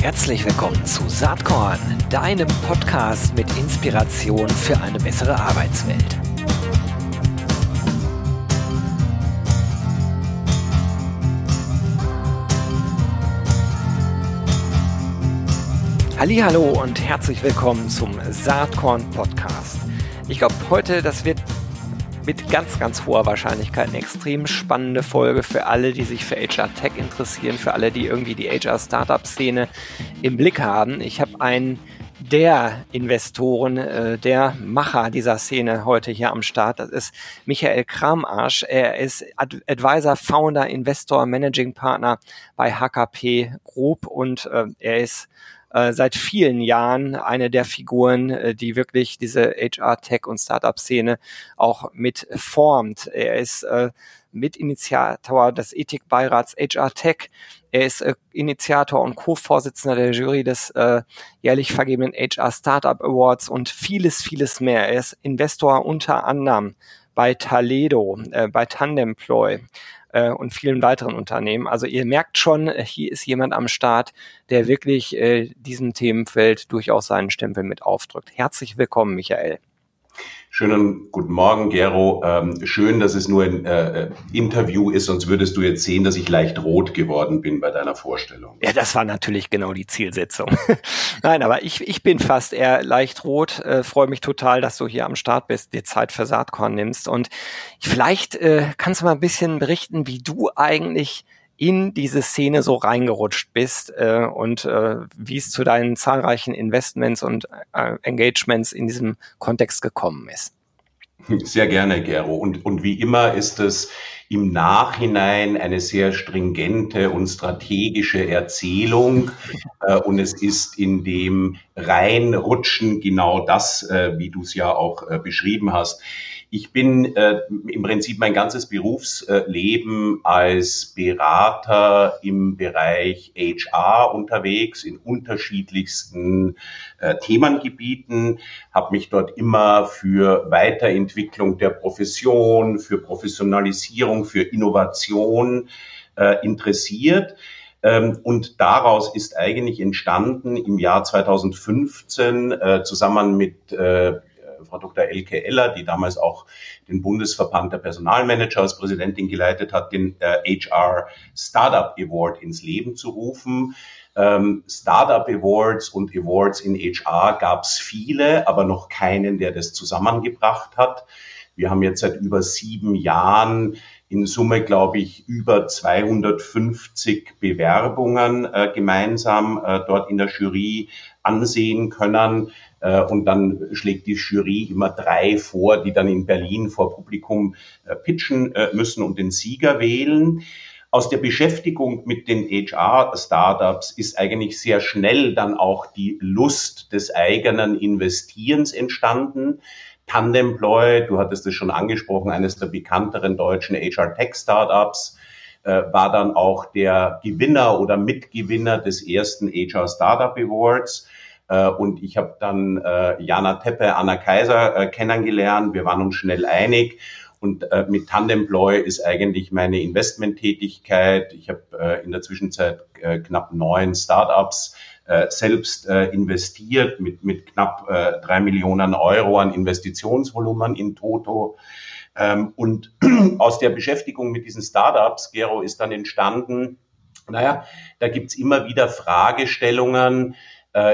Herzlich willkommen zu Saatkorn, deinem Podcast mit Inspiration für eine bessere Arbeitswelt. Hallo und herzlich willkommen zum Saatkorn Podcast. Ich glaube, heute, das wird mit ganz, ganz hoher Wahrscheinlichkeit eine extrem spannende Folge für alle, die sich für HR Tech interessieren, für alle, die irgendwie die HR Startup Szene im Blick haben. Ich habe einen der Investoren, äh, der Macher dieser Szene heute hier am Start. Das ist Michael Kramarsch. Er ist Ad Advisor, Founder, Investor, Managing Partner bei HKP Group und äh, er ist äh, seit vielen Jahren eine der Figuren, äh, die wirklich diese HR-Tech- und Startup-Szene auch mit formt. Er ist äh, Mitinitiator des Ethikbeirats HR Tech. Er ist Initiator und Co-Vorsitzender der Jury des äh, jährlich vergebenen HR Startup Awards und vieles, vieles mehr. Er ist Investor unter anderem bei Taledo, äh, bei Tandemploy, äh, und vielen weiteren Unternehmen. Also ihr merkt schon, äh, hier ist jemand am Start, der wirklich äh, diesem Themenfeld durchaus seinen Stempel mit aufdrückt. Herzlich willkommen, Michael. Schönen guten Morgen, Gero. Ähm, schön, dass es nur ein äh, äh, Interview ist, sonst würdest du jetzt sehen, dass ich leicht rot geworden bin bei deiner Vorstellung. Ja, das war natürlich genau die Zielsetzung. Nein, aber ich, ich bin fast eher leicht rot. Äh, Freue mich total, dass du hier am Start bist, dir Zeit für Saatkorn nimmst. Und vielleicht äh, kannst du mal ein bisschen berichten, wie du eigentlich in diese Szene so reingerutscht bist äh, und äh, wie es zu deinen zahlreichen Investments und äh, Engagements in diesem Kontext gekommen ist. Sehr gerne, Gero. Und, und wie immer ist es im Nachhinein eine sehr stringente und strategische Erzählung. Äh, und es ist in dem Reinrutschen genau das, äh, wie du es ja auch äh, beschrieben hast. Ich bin äh, im Prinzip mein ganzes Berufsleben als Berater im Bereich HR unterwegs, in unterschiedlichsten äh, Themengebieten, habe mich dort immer für Weiterentwicklung der Profession, für Professionalisierung, für Innovation äh, interessiert. Ähm, und daraus ist eigentlich entstanden im Jahr 2015 äh, zusammen mit äh, Frau Dr. Elke Eller, die damals auch den Bundesverband der Personalmanager als Präsidentin geleitet hat, den äh, HR Startup Award ins Leben zu rufen. Ähm, Startup Awards und Awards in HR gab es viele, aber noch keinen, der das zusammengebracht hat. Wir haben jetzt seit über sieben Jahren in Summe, glaube ich, über 250 Bewerbungen äh, gemeinsam äh, dort in der Jury ansehen können. Äh, und dann schlägt die Jury immer drei vor, die dann in Berlin vor Publikum äh, pitchen äh, müssen und den Sieger wählen. Aus der Beschäftigung mit den HR-Startups ist eigentlich sehr schnell dann auch die Lust des eigenen Investierens entstanden. Tandemploy, du hattest es schon angesprochen, eines der bekannteren deutschen HR-Tech-Startups, war dann auch der Gewinner oder Mitgewinner des ersten HR Startup Awards. Äh, und ich habe dann äh, Jana Teppe, Anna Kaiser äh, kennengelernt. Wir waren uns schnell einig. Und äh, mit Tandemploy ist eigentlich meine Investmenttätigkeit. Ich habe äh, in der Zwischenzeit äh, knapp neun Startups äh, selbst äh, investiert mit, mit knapp äh, drei Millionen Euro an Investitionsvolumen in Toto. Ähm, und aus der Beschäftigung mit diesen Startups, Gero, ist dann entstanden, naja, da gibt's immer wieder Fragestellungen,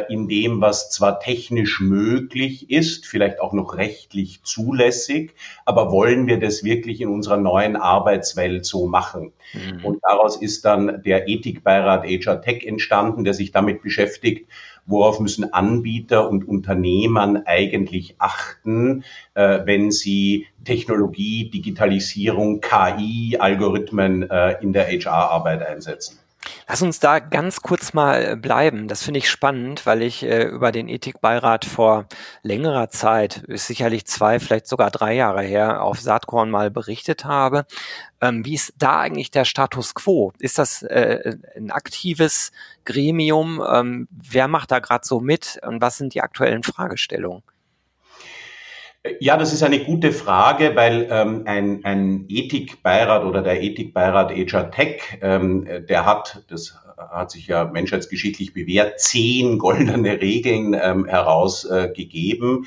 in dem, was zwar technisch möglich ist, vielleicht auch noch rechtlich zulässig, aber wollen wir das wirklich in unserer neuen Arbeitswelt so machen? Mhm. Und daraus ist dann der Ethikbeirat HR Tech entstanden, der sich damit beschäftigt, worauf müssen Anbieter und Unternehmen eigentlich achten, äh, wenn sie Technologie, Digitalisierung, KI, Algorithmen äh, in der HR-Arbeit einsetzen. Lass uns da ganz kurz mal bleiben. Das finde ich spannend, weil ich äh, über den Ethikbeirat vor längerer Zeit, ist sicherlich zwei, vielleicht sogar drei Jahre her, auf Saatkorn mal berichtet habe. Ähm, wie ist da eigentlich der Status quo? Ist das äh, ein aktives Gremium? Ähm, wer macht da gerade so mit und was sind die aktuellen Fragestellungen? Ja, das ist eine gute Frage, weil ähm, ein, ein Ethikbeirat oder der Ethikbeirat HR Tech, ähm, der hat, das hat sich ja menschheitsgeschichtlich bewährt, zehn goldene Regeln ähm, herausgegeben.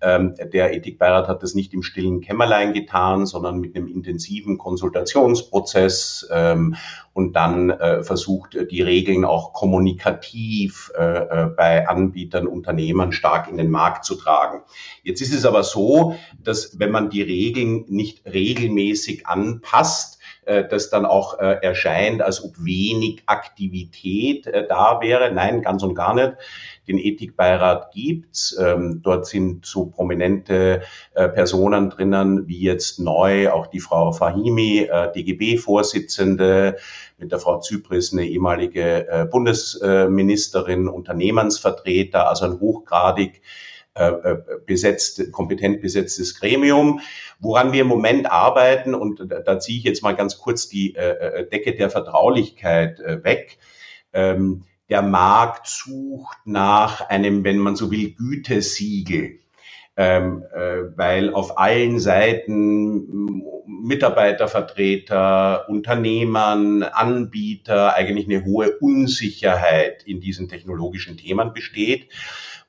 Ähm, der Ethikbeirat hat das nicht im stillen Kämmerlein getan, sondern mit einem intensiven Konsultationsprozess ähm, und dann äh, versucht, die Regeln auch kommunikativ äh, äh, bei Anbietern, Unternehmern stark in den Markt zu tragen. Jetzt ist es aber so, dass wenn man die Regeln nicht regelmäßig anpasst, äh, das dann auch äh, erscheint, als ob wenig Aktivität äh, da wäre. Nein, ganz und gar nicht. Den Ethikbeirat gibt's. Ähm, dort sind so prominente Personen drinnen, wie jetzt neu auch die Frau Fahimi, DGB-Vorsitzende, mit der Frau Zypris eine ehemalige Bundesministerin, Unternehmensvertreter, also ein hochgradig äh, äh, besetzt, kompetent besetztes Gremium. Woran wir im Moment arbeiten, und da, ziehe ich jetzt mal ganz kurz die äh, äh Decke der Vertraulichkeit äh, weg. Ähm, der Markt sucht nach einem, wenn man so will, Gütesiegel. Ähm, äh, weil auf allen Seiten Mitarbeitervertreter, Unternehmern, Anbieter eigentlich eine hohe Unsicherheit in diesen technologischen Themen besteht.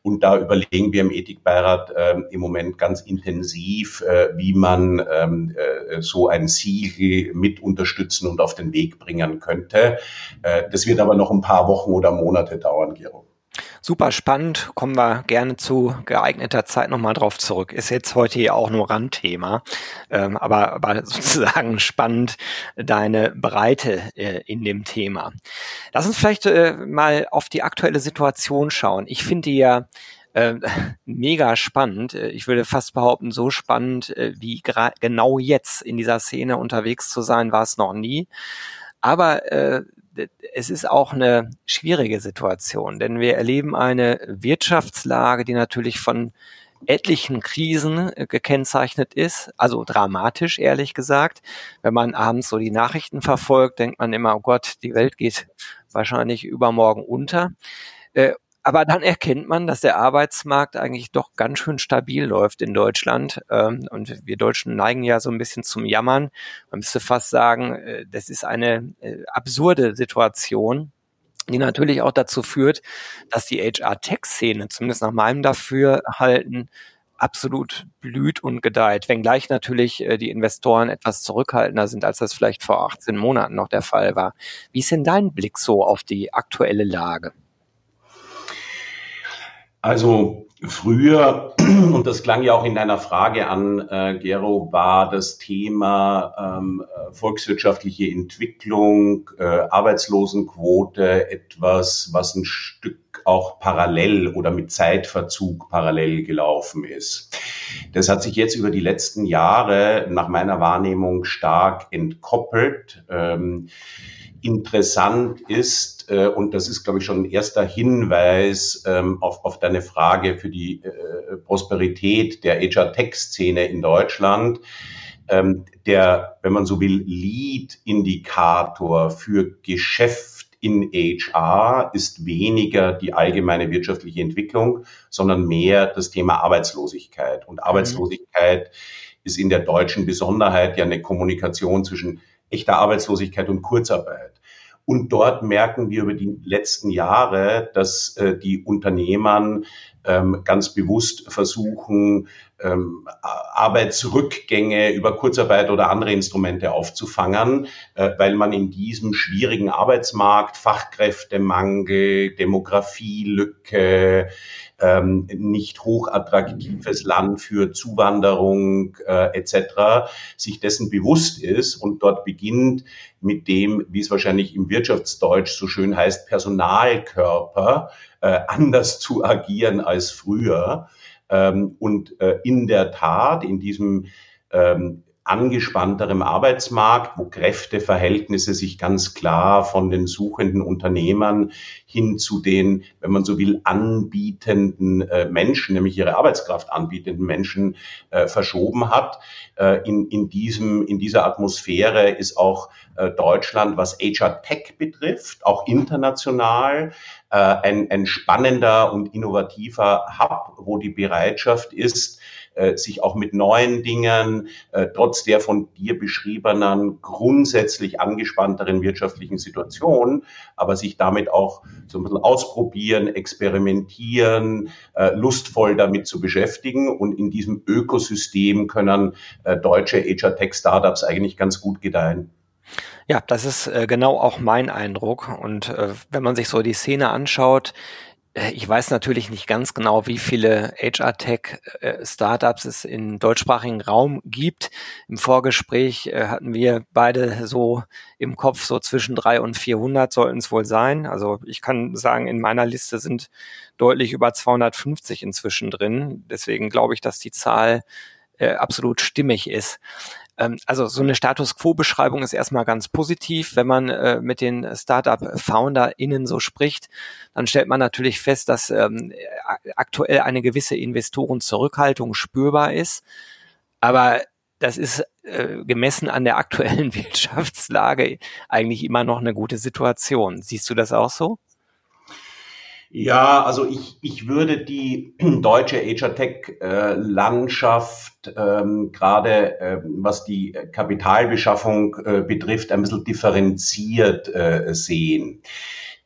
Und da überlegen wir im Ethikbeirat äh, im Moment ganz intensiv, äh, wie man ähm, äh, so ein Siegel mit unterstützen und auf den Weg bringen könnte. Äh, das wird aber noch ein paar Wochen oder Monate dauern, Gero. Super spannend, kommen wir gerne zu geeigneter Zeit nochmal drauf zurück. Ist jetzt heute ja auch nur Randthema, ähm, aber, aber sozusagen spannend deine Breite äh, in dem Thema. Lass uns vielleicht äh, mal auf die aktuelle Situation schauen. Ich finde ja äh, mega spannend. Ich würde fast behaupten, so spannend äh, wie genau jetzt in dieser Szene unterwegs zu sein, war es noch nie. Aber äh, es ist auch eine schwierige Situation, denn wir erleben eine Wirtschaftslage, die natürlich von etlichen Krisen äh, gekennzeichnet ist, also dramatisch, ehrlich gesagt. Wenn man abends so die Nachrichten verfolgt, denkt man immer, oh Gott, die Welt geht wahrscheinlich übermorgen unter. Aber dann erkennt man, dass der Arbeitsmarkt eigentlich doch ganz schön stabil läuft in Deutschland. Ähm, und wir Deutschen neigen ja so ein bisschen zum Jammern. Man müsste fast sagen, äh, das ist eine äh, absurde Situation, die natürlich auch dazu führt, dass die HR-Tech-Szene, zumindest nach meinem Dafürhalten, absolut blüht und gedeiht, wenngleich natürlich äh, die Investoren etwas zurückhaltender sind, als das vielleicht vor 18 Monaten noch der Fall war. Wie ist denn dein Blick so auf die aktuelle Lage? Also früher, und das klang ja auch in deiner Frage an, äh, Gero, war das Thema ähm, volkswirtschaftliche Entwicklung, äh, Arbeitslosenquote etwas, was ein Stück auch parallel oder mit Zeitverzug parallel gelaufen ist. Das hat sich jetzt über die letzten Jahre nach meiner Wahrnehmung stark entkoppelt. Ähm, interessant ist, äh, und das ist, glaube ich, schon ein erster Hinweis ähm, auf, auf deine Frage für die äh, Prosperität der HR-Tech-Szene in Deutschland. Ähm, der, wenn man so will, Lead-Indikator für Geschäft in HR ist weniger die allgemeine wirtschaftliche Entwicklung, sondern mehr das Thema Arbeitslosigkeit. Und Arbeitslosigkeit mhm. ist in der deutschen Besonderheit ja eine Kommunikation zwischen echter Arbeitslosigkeit und Kurzarbeit. Und dort merken wir über die letzten Jahre, dass äh, die Unternehmern ähm, ganz bewusst versuchen, ähm, Arbeitsrückgänge über Kurzarbeit oder andere Instrumente aufzufangen, äh, weil man in diesem schwierigen Arbeitsmarkt Fachkräftemangel, Demografielücke, ähm, nicht hochattraktives Land für Zuwanderung äh, etc. sich dessen bewusst ist und dort beginnt mit dem, wie es wahrscheinlich im Wirtschaftsdeutsch so schön heißt, Personalkörper äh, anders zu agieren als früher. Ähm, und äh, in der Tat, in diesem ähm, angespannterem Arbeitsmarkt, wo Kräfteverhältnisse sich ganz klar von den suchenden Unternehmern hin zu den, wenn man so will, anbietenden äh, Menschen, nämlich ihre Arbeitskraft anbietenden Menschen äh, verschoben hat. Äh, in, in, diesem, in dieser Atmosphäre ist auch Deutschland, was HR Tech betrifft, auch international, ein, ein spannender und innovativer Hub, wo die Bereitschaft ist, äh, sich auch mit neuen Dingen, äh, trotz der von dir beschriebenen grundsätzlich angespannteren wirtschaftlichen Situation, aber sich damit auch so ein bisschen ausprobieren, experimentieren, äh, lustvoll damit zu beschäftigen. Und in diesem Ökosystem können äh, deutsche HR-Tech-Startups eigentlich ganz gut gedeihen. Ja, das ist äh, genau auch mein Eindruck. Und äh, wenn man sich so die Szene anschaut, ich weiß natürlich nicht ganz genau, wie viele HR-Tech-Startups äh, es im deutschsprachigen Raum gibt. Im Vorgespräch äh, hatten wir beide so im Kopf, so zwischen drei und 400 sollten es wohl sein. Also ich kann sagen, in meiner Liste sind deutlich über 250 inzwischen drin. Deswegen glaube ich, dass die Zahl absolut stimmig ist. Ähm, also so eine Status Quo-Beschreibung ist erstmal ganz positiv. Wenn man äh, mit den Startup-FounderInnen so spricht, dann stellt man natürlich fest, dass ähm, aktuell eine gewisse Investorenzurückhaltung spürbar ist. Aber das ist äh, gemessen an der aktuellen Wirtschaftslage eigentlich immer noch eine gute Situation. Siehst du das auch so? Ja, also ich, ich würde die deutsche HR-Tech-Landschaft ähm, gerade äh, was die Kapitalbeschaffung äh, betrifft, ein bisschen differenziert äh, sehen.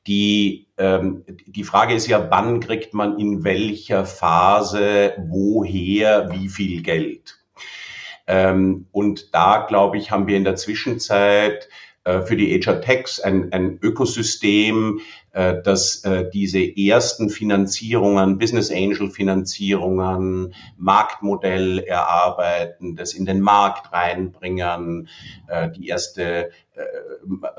Die, ähm, die Frage ist ja, wann kriegt man in welcher Phase woher wie viel Geld? Ähm, und da, glaube ich, haben wir in der Zwischenzeit äh, für die HR Techs ein, ein Ökosystem, äh, das äh, diese ersten Finanzierungen, Business Angel Finanzierungen, Marktmodell erarbeiten, das in den Markt reinbringen, die erste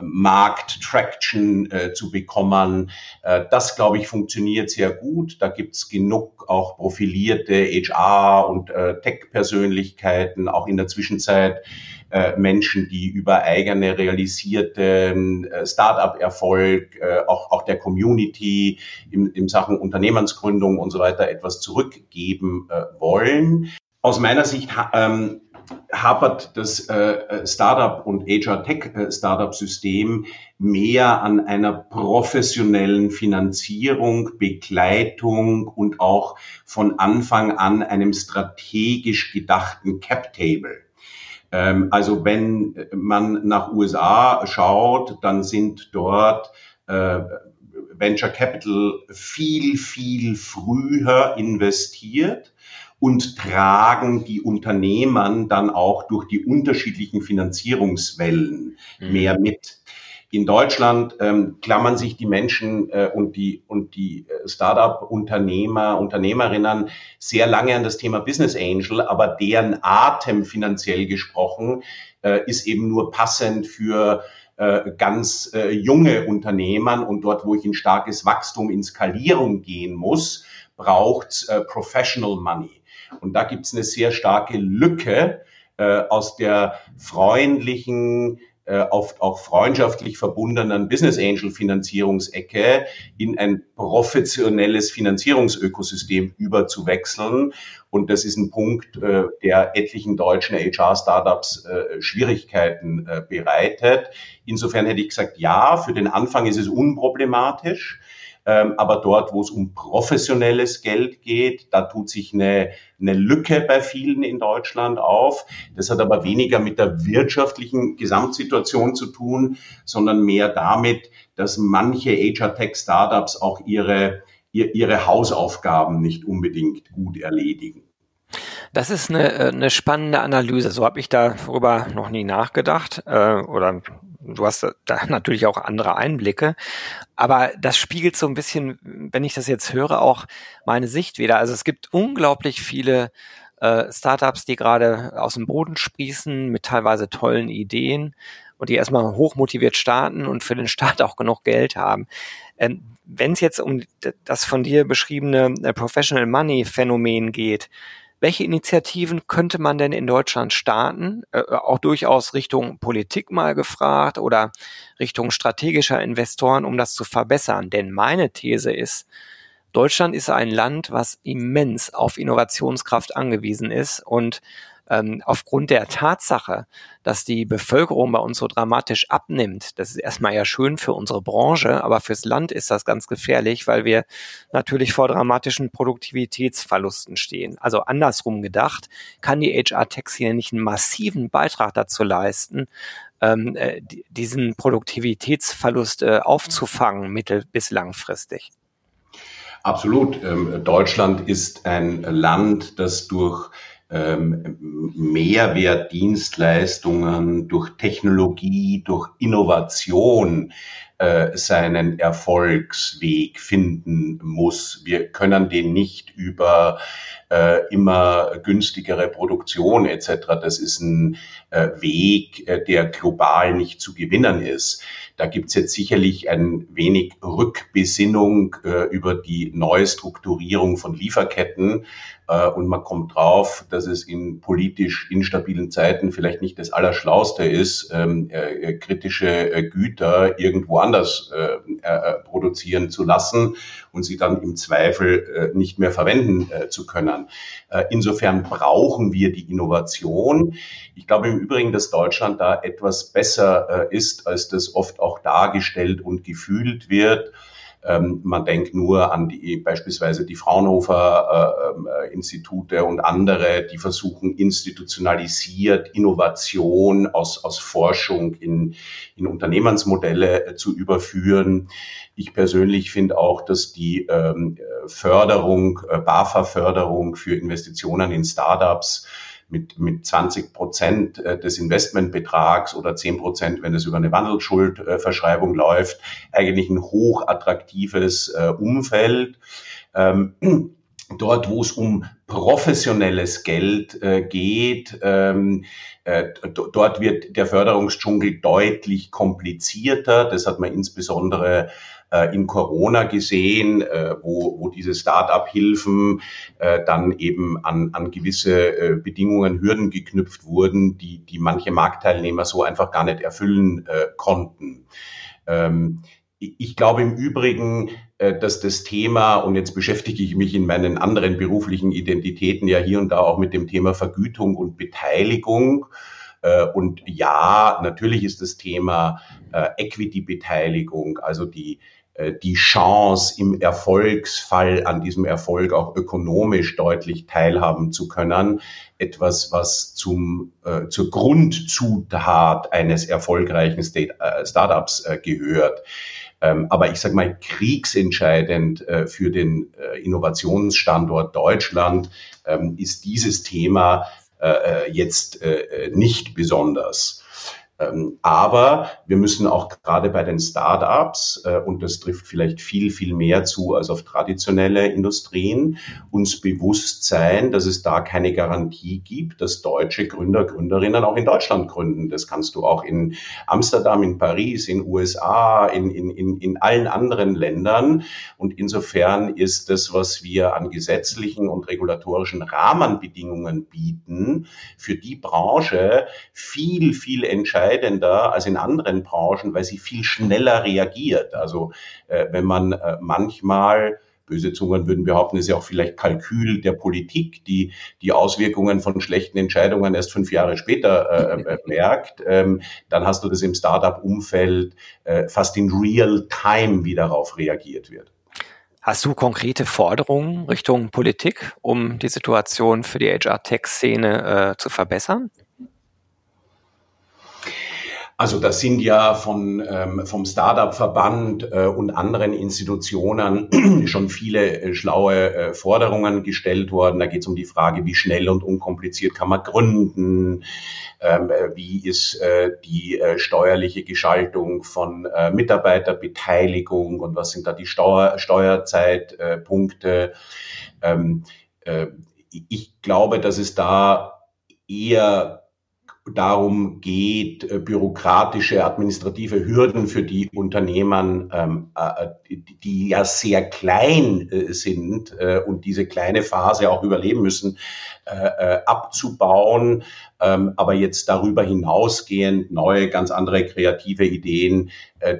Markt-Traction zu bekommen. Das, glaube ich, funktioniert sehr gut. Da gibt's genug auch profilierte HR- und Tech-Persönlichkeiten, auch in der Zwischenzeit äh, Menschen, die über eigene realisierte äh, Start-up-Erfolg, äh, auch, auch der Community im, im Sachen Unternehmensgründung und so weiter etwas zurückgeben äh, wollen. Aus meiner Sicht ähm, hapert das äh, Startup und HR Tech Startup System mehr an einer professionellen Finanzierung, Begleitung und auch von Anfang an einem strategisch gedachten Cap Table. Ähm, also wenn man nach USA schaut, dann sind dort äh, Venture Capital viel, viel früher investiert und tragen die Unternehmern dann auch durch die unterschiedlichen Finanzierungswellen mhm. mehr mit. In Deutschland ähm, klammern sich die Menschen äh, und die, und die äh, Startup-Unternehmer, Unternehmerinnen sehr lange an das Thema Business Angel, aber deren Atem finanziell gesprochen äh, ist eben nur passend für äh, ganz äh, junge Unternehmern und dort, wo ich in starkes Wachstum, in Skalierung gehen muss, braucht äh, Professional Money. Und da gibt es eine sehr starke Lücke äh, aus der freundlichen, äh, oft auch freundschaftlich verbundenen Business Angel Finanzierungsecke in ein professionelles Finanzierungsökosystem überzuwechseln. Und das ist ein Punkt, äh, der etlichen deutschen HR-Startups äh, Schwierigkeiten äh, bereitet. Insofern hätte ich gesagt, ja, für den Anfang ist es unproblematisch. Ähm, aber dort, wo es um professionelles Geld geht, da tut sich eine, eine Lücke bei vielen in Deutschland auf. Das hat aber weniger mit der wirtschaftlichen Gesamtsituation zu tun, sondern mehr damit, dass manche HR-Tech-Startups auch ihre, ihre Hausaufgaben nicht unbedingt gut erledigen. Das ist eine, äh, eine spannende Analyse. So habe ich darüber noch nie nachgedacht. Äh, oder du hast da natürlich auch andere Einblicke. Aber das spiegelt so ein bisschen, wenn ich das jetzt höre, auch meine Sicht wieder. Also es gibt unglaublich viele äh, Startups, die gerade aus dem Boden sprießen mit teilweise tollen Ideen und die erstmal hochmotiviert starten und für den Start auch genug Geld haben. Ähm, wenn es jetzt um das von dir beschriebene äh, Professional Money Phänomen geht, welche Initiativen könnte man denn in Deutschland starten? Äh, auch durchaus Richtung Politik mal gefragt oder Richtung strategischer Investoren, um das zu verbessern. Denn meine These ist, Deutschland ist ein Land, was immens auf Innovationskraft angewiesen ist und ähm, aufgrund der Tatsache, dass die Bevölkerung bei uns so dramatisch abnimmt, das ist erstmal ja schön für unsere Branche, aber fürs Land ist das ganz gefährlich, weil wir natürlich vor dramatischen Produktivitätsverlusten stehen. Also andersrum gedacht, kann die HR-Tech hier nicht einen massiven Beitrag dazu leisten, ähm, äh, diesen Produktivitätsverlust äh, aufzufangen, mittel- bis langfristig. Absolut. Ähm, Deutschland ist ein Land, das durch ähm, Mehrwertdienstleistungen, durch Technologie, durch Innovation äh, seinen Erfolgsweg finden muss. Wir können den nicht über äh, immer günstigere Produktion etc. Das ist ein äh, Weg, äh, der global nicht zu gewinnen ist. Da gibt's jetzt sicherlich ein wenig Rückbesinnung äh, über die Neustrukturierung von Lieferketten. Äh, und man kommt drauf, dass es in politisch instabilen Zeiten vielleicht nicht das Allerschlauste ist, ähm, äh, kritische äh, Güter irgendwo anders produzieren zu lassen und sie dann im Zweifel nicht mehr verwenden zu können. insofern brauchen wir die Innovation. Ich glaube im Übrigen, dass Deutschland da etwas besser ist, als das oft auch dargestellt und gefühlt wird. Ähm, man denkt nur an die beispielsweise die Fraunhofer äh, äh, Institute und andere, die versuchen institutionalisiert Innovation aus, aus Forschung in, in Unternehmensmodelle äh, zu überführen. Ich persönlich finde auch, dass die ähm, Förderung, äh, BAFA-Förderung für Investitionen in Startups mit, mit 20 Prozent äh, des Investmentbetrags oder 10 Prozent, wenn es über eine Wandelschuldverschreibung läuft, eigentlich ein hochattraktives äh, Umfeld. Ähm, dort, wo es um professionelles Geld äh, geht, ähm, äh, dort wird der Förderungsdschungel deutlich komplizierter. Das hat man insbesondere äh, in Corona gesehen, äh, wo, wo diese Start-up-Hilfen äh, dann eben an, an gewisse Bedingungen, Hürden geknüpft wurden, die, die manche Marktteilnehmer so einfach gar nicht erfüllen konnten. Ähm, ich glaube im Übrigen, dass das Thema, und jetzt beschäftige ich mich in meinen anderen beruflichen Identitäten ja hier und da auch mit dem Thema Vergütung und Beteiligung. Und ja, natürlich ist das Thema Equity-Beteiligung, also die, äh, die Chance, im Erfolgsfall an diesem Erfolg auch ökonomisch deutlich teilhaben zu können, etwas, was zum, äh, zur Grundzutat eines erfolgreichen State, äh, Startups äh, gehört. Ähm, aber ich sage mal, kriegsentscheidend äh, für den äh, Innovationsstandort Deutschland ähm, ist dieses Thema jetzt nicht besonders. Ähm, aber wir müssen auch gerade bei den Startups, äh, und das trifft vielleicht viel, viel mehr zu als auf traditionelle Industrien, uns bewusst sein, dass es da keine Garantie gibt, dass deutsche Gründer, Gründerinnen auch in Deutschland gründen. Das kannst du auch in Amsterdam, in Paris, in USA, in, in, in, in allen anderen Ländern. Und insofern ist das, was wir an gesetzlichen und regulatorischen Rahmenbedingungen bieten, für die Branche viel, viel entscheidender entscheidender als in anderen Branchen, weil sie viel schneller reagiert. Also äh, wenn man äh, manchmal böse Zungen würden behaupten, ist ja auch vielleicht Kalkül der Politik, die die Auswirkungen von schlechten Entscheidungen erst fünf Jahre später äh, äh merkt, ähm, dann hast du das im Startup-Umfeld äh, fast in real time, wie darauf reagiert wird. Hast du konkrete Forderungen Richtung Politik, um die Situation für die HR-Tech-Szene äh, zu verbessern? Also das sind ja von, ähm, vom Startup-Verband äh, und anderen Institutionen schon viele äh, schlaue äh, Forderungen gestellt worden. Da geht es um die Frage, wie schnell und unkompliziert kann man gründen, ähm, äh, wie ist äh, die äh, steuerliche Gestaltung von Mitarbeiterbeteiligung und was sind da die Steuer, Steuerzeitpunkte. Ähm, äh, ich glaube, dass es da eher darum geht, äh, bürokratische, administrative Hürden für die Unternehmen, ähm, äh, die, ja sehr klein äh, sind und diese kleine Phase auch überleben müssen, abzubauen. Ähm, aber jetzt darüber hinausgehend neue, ganz andere kreative Ideen,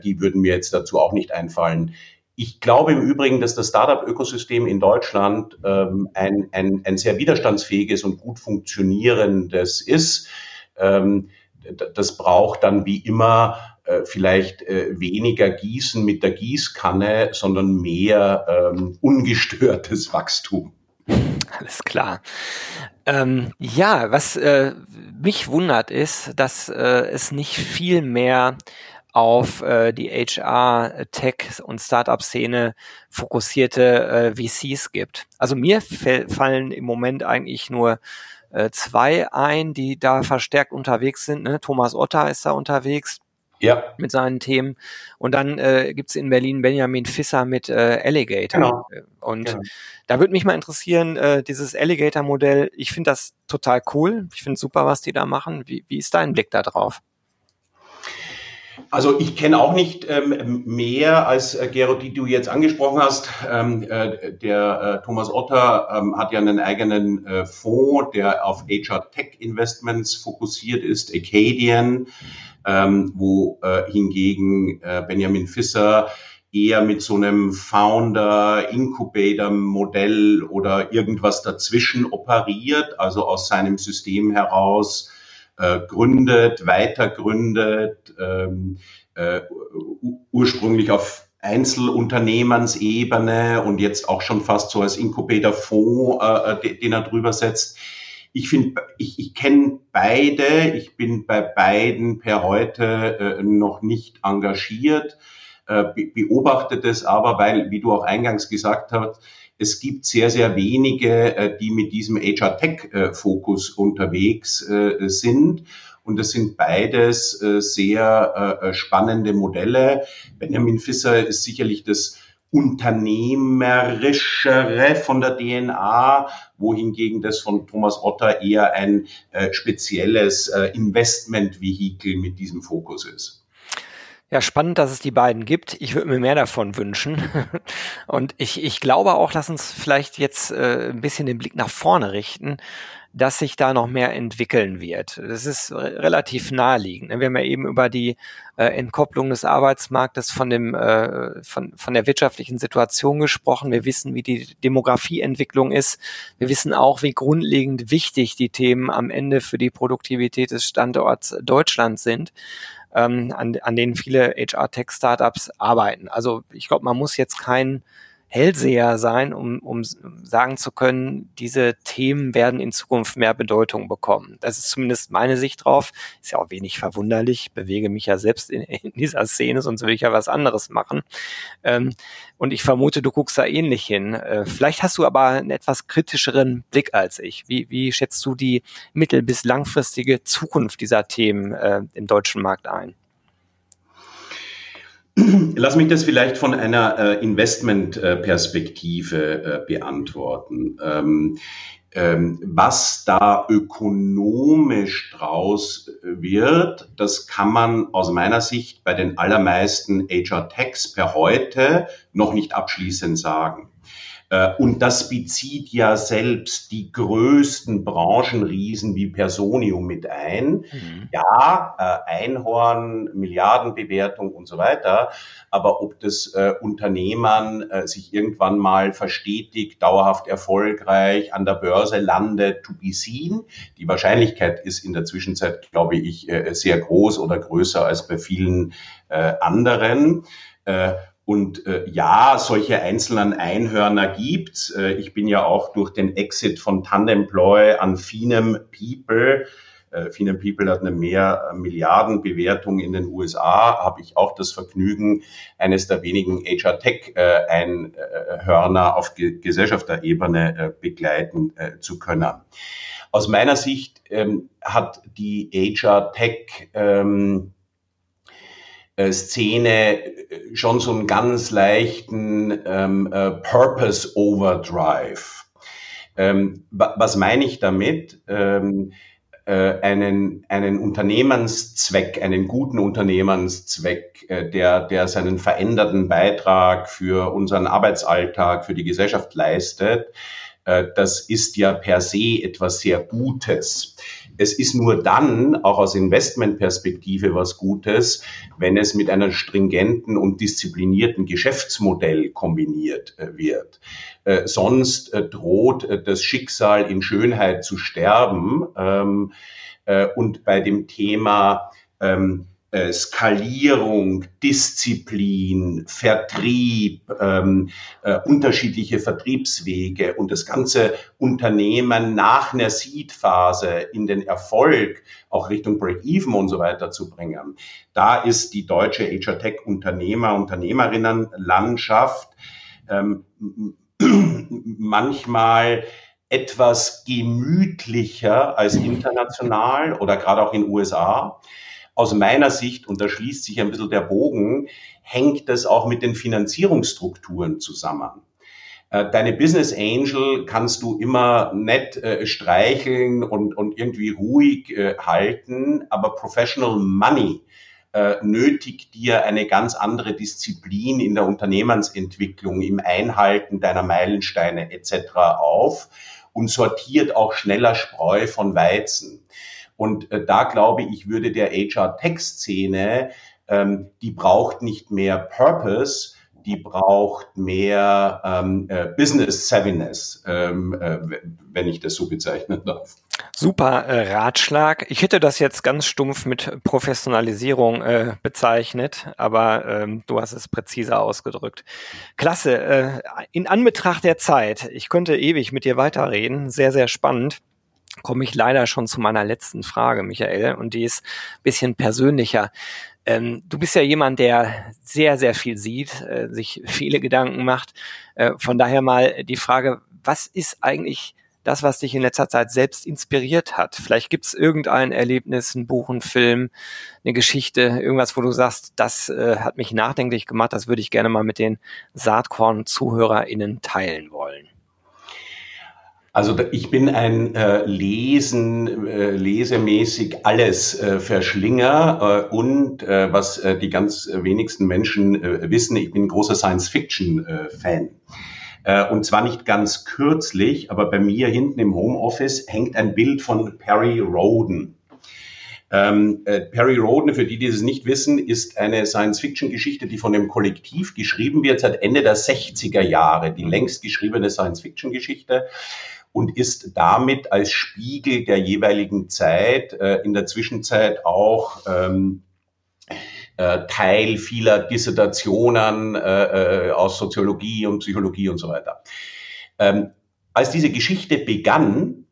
die würden mir jetzt dazu auch nicht einfallen. ich glaube im Übrigen, dass das Startup-Ökosystem in Deutschland ähm, ein, ein, ein sehr widerstandsfähiges und gut funktionierendes ist. Ähm, das braucht dann wie immer äh, vielleicht äh, weniger Gießen mit der Gießkanne, sondern mehr ähm, ungestörtes Wachstum. Alles klar. Ähm, ja, was äh, mich wundert ist, dass äh, es nicht viel mehr auf äh, die HR, Tech und Startup-Szene fokussierte äh, VCs gibt. Also mir fallen im Moment eigentlich nur äh, zwei ein, die da verstärkt unterwegs sind. Ne? Thomas Otter ist da unterwegs. Ja. Mit seinen Themen. Und dann äh, gibt in Berlin Benjamin Fisser mit äh, Alligator. Genau. Und genau. da würde mich mal interessieren, äh, dieses Alligator-Modell, ich finde das total cool. Ich finde super, was die da machen. Wie, wie ist dein Blick da drauf? Also ich kenne auch nicht ähm, mehr als äh, Gero, die du jetzt angesprochen hast. Ähm, äh, der äh, Thomas Otter ähm, hat ja einen eigenen äh, Fonds, der auf HR Tech Investments fokussiert ist, Acadian, ähm, wo äh, hingegen äh, Benjamin Fisser eher mit so einem Founder Incubator Modell oder irgendwas dazwischen operiert, also aus seinem System heraus äh, gründet, weiter gründet, ähm, äh, ursprünglich auf Einzelunternehmensebene und jetzt auch schon fast so als Inkubator-Fonds, äh, äh den er drüber setzt. Ich finde, ich, ich kenne beide. Ich bin bei beiden per heute äh, noch nicht engagiert, äh, beobachtet es aber, weil, wie du auch eingangs gesagt hast, es gibt sehr, sehr wenige, äh, die mit diesem HR-Tech-Fokus unterwegs äh, sind. Und das sind beides äh, sehr spannende Modelle. Benjamin Fisser ist sicherlich das unternehmerischere von der DNA, wohingegen das von Thomas Otter eher ein spezielles Investmentvehikel mit diesem Fokus ist. Ja, spannend, dass es die beiden gibt. Ich würde mir mehr davon wünschen. Und ich, ich glaube auch, lass uns vielleicht jetzt äh, ein bisschen den Blick nach vorne richten, dass sich da noch mehr entwickeln wird. Das ist re relativ naheliegend. Wir haben ja eben über die äh, Entkopplung des Arbeitsmarktes von dem äh, von, von der wirtschaftlichen Situation gesprochen. Wir wissen, wie die Demografieentwicklung ist. Wir wissen auch, wie grundlegend wichtig die Themen am Ende für die Produktivität des Standorts Deutschland sind ähm, an, an denen viele HR-Tech-Startups arbeiten. Also ich glaube, man muss jetzt kein Hellseher sein, um, um sagen zu können, diese Themen werden in Zukunft mehr Bedeutung bekommen. Das ist zumindest meine Sicht drauf. Ist ja auch wenig verwunderlich, bewege mich ja selbst in, in dieser Szene, sonst würde ich ja was anderes machen. Ähm, und ich vermute, du guckst da ähnlich hin. Äh, vielleicht hast du aber einen etwas kritischeren Blick als ich. Wie, wie schätzt du die mittel- bis langfristige Zukunft dieser Themen äh, im deutschen Markt ein? Lass mich das vielleicht von einer äh, Investmentperspektive äh, beantworten. Ähm, ähm, was da ökonomisch draus wird, das kann man aus meiner Sicht bei den allermeisten HR-Techs per heute noch nicht abschließend sagen. Äh, und das bezieht ja selbst die größten Branchenriesen wie Personium mit ein. Mhm. Ja, äh, Einhorn, Milliardenbewertung und so weiter. Aber ob das äh, Unternehmen sich irgendwann mal verstetigt, dauerhaft erfolgreich an der Börse landet, to be seen. Die Wahrscheinlichkeit ist in der Zwischenzeit, glaube ich, sehr groß oder größer als bei vielen anderen. Und äh, ja, solche einzelnen Einhörner gibt's. Äh, ich bin ja auch durch den Exit von Tandemploy an Finem People, äh, Finem People hat eine mehr Milliarden Bewertung in den USA, habe ich auch das Vergnügen, eines der wenigen HR Tech äh, Einhörner auf Ge Gesellschafterebene äh, begleiten äh, zu können. Aus meiner Sicht ähm, hat die HR Tech ähm, äh, Szene äh, schon so einen ganz leichten ähm, äh, Purpose Overdrive. Ähm, was meine ich damit? Ähm, äh, einen, einen Unternehmenszweck, einen guten Unternehmenszweck, äh, der, der seinen veränderten Beitrag für unseren Arbeitsalltag, für die Gesellschaft leistet, Äh, das ist ja per se etwas sehr Gutes. Es ist nur dann auch aus Investmentperspektive was Gutes, wenn es mit einem stringenten und disziplinierten Geschäftsmodell kombiniert äh, wird. Äh, sonst äh, droht das Schicksal in Schönheit zu sterben. Ähm, und bei dem Thema ähm, äh, Skalierung, Disziplin, Vertrieb, ähm, äh, unterschiedliche Vertriebswege und das ganze Unternehmen nach einer Seed-Phase in den Erfolg, auch Richtung Break-Even und so weiter zu bringen. Da ist die deutsche HR Tech Unternehmer, Unternehmerinnenlandschaft ähm, manchmal etwas gemütlicher als international oder gerade auch in USA aus meiner Sicht, und da schließt sich ein bisschen der Bogen, hängt das auch mit den Finanzierungsstrukturen zusammen. Äh, deine Business Angel kannst du immer nett äh, streicheln und, und irgendwie ruhig äh, halten, aber Professional Money äh, nötigt dir eine ganz andere Disziplin in der Unternehmensentwicklung, im Einhalten deiner Meilensteine etc. auf und sortiert auch schneller Spreu von Weizen. Und äh, da glaube ich, würde der HR-Tech-Szene, ähm, die braucht nicht mehr Purpose, die braucht mehr ähm, äh, Business Savviness, ähm, äh, wenn ich das so bezeichnen darf. Super äh, Ratschlag. Ich hätte das jetzt ganz stumpf mit Professionalisierung äh, bezeichnet, aber ähm, du hast es präziser ausgedrückt. Klasse. Äh, in Anbetracht der Zeit, ich könnte ewig mit dir weiterreden. Sehr, sehr spannend komme ich leider schon zu meiner letzten Frage, Michael, und die ist bisschen persönlicher. Ähm, du bist ja jemand, der sehr, sehr viel sieht, äh, sich viele Gedanken macht. Äh, von daher mal die Frage, was ist eigentlich das, was dich in letzter Zeit selbst inspiriert hat? Vielleicht gibt es irgendein Erlebnis, ein Buch, ein Film, eine Geschichte, irgendwas, wo du sagst, das äh, hat mich nachdenklich gemacht, das würde ich gerne mal mit den Saatkorn-ZuhörerInnen teilen wollen. Also ich bin ein äh, Lesen, äh, lesemäßig alles äh, Verschlinger äh, und äh, was äh, die ganz wenigsten Menschen äh, wissen, ich bin großer Science-Fiction-Fan. Äh, und zwar nicht ganz kürzlich, aber bei mir hinten im Homeoffice hängt ein Bild von Perry Roden. Ähm, äh, Perry Roden, für die, die es nicht wissen, ist eine Science-Fiction-Geschichte, die von dem Kollektiv geschrieben wird seit Ende der 60er Jahre, die längst geschriebene Science-Fiction-Geschichte und ist damit als Spiegel der jeweiligen Zeit äh, in der Zwischenzeit auch ähm, äh, Teil vieler Dissertationen äh, äh, aus Soziologie und Psychologie und so weiter. Ähm, als diese Geschichte begann,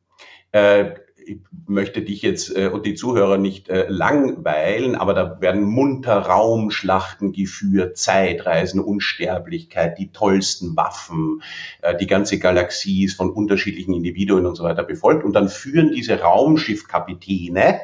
äh, ich möchte dich jetzt äh, und die Zuhörer nicht äh, langweilen, aber da werden munter Raumschlachten geführt, Zeitreisen, Unsterblichkeit, die tollsten Waffen, äh, die ganze Galaxie ist von unterschiedlichen Individuen und so weiter befolgt. Und dann führen diese Raumschiffkapitäne,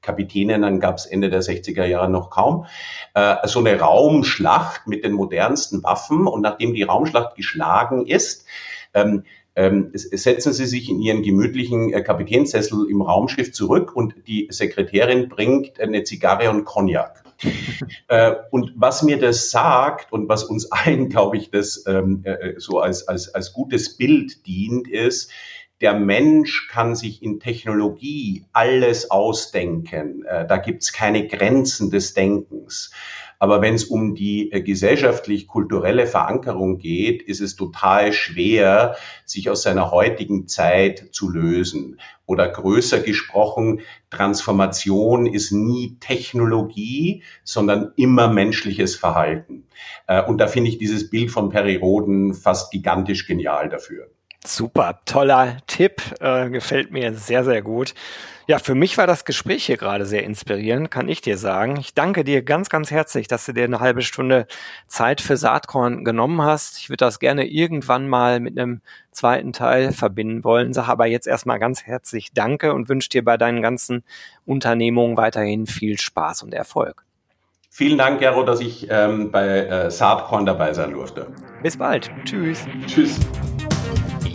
Kapitäninnen gab es Ende der 60er Jahre noch kaum, äh, so eine Raumschlacht mit den modernsten Waffen. Und nachdem die Raumschlacht geschlagen ist, ähm, ähm, setzen Sie sich in Ihren gemütlichen äh, Kapitänssessel im Raumschiff zurück und die Sekretärin bringt eine Zigarre und Cognac. äh, und was mir das sagt und was uns allen, glaube ich, das ähm, äh, so als, als, als gutes Bild dient, ist, der Mensch kann sich in Technologie alles ausdenken. Äh, da gibt's keine Grenzen des Denkens. Aber wenn es um die äh, gesellschaftlich-kulturelle Verankerung geht, ist es total schwer, sich aus seiner heutigen Zeit zu lösen. Oder größer gesprochen, Transformation ist nie Technologie, sondern immer menschliches Verhalten. Äh, und da finde ich dieses Bild von Periroden fast gigantisch genial dafür. Super, toller Tipp, äh, gefällt mir sehr, sehr gut. Ja, für mich war das Gespräch hier gerade sehr inspirierend, kann ich dir sagen. Ich danke dir ganz, ganz herzlich, dass du dir eine halbe Stunde Zeit für Saatkorn genommen hast. Ich würde das gerne irgendwann mal mit einem zweiten Teil verbinden wollen, sage aber jetzt erstmal ganz herzlich Danke und wünsche dir bei deinen ganzen Unternehmungen weiterhin viel Spaß und Erfolg. Vielen Dank, Gero, dass ich ähm, bei äh, Saatkorn dabei sein durfte. Bis bald. Tschüss. Tschüss.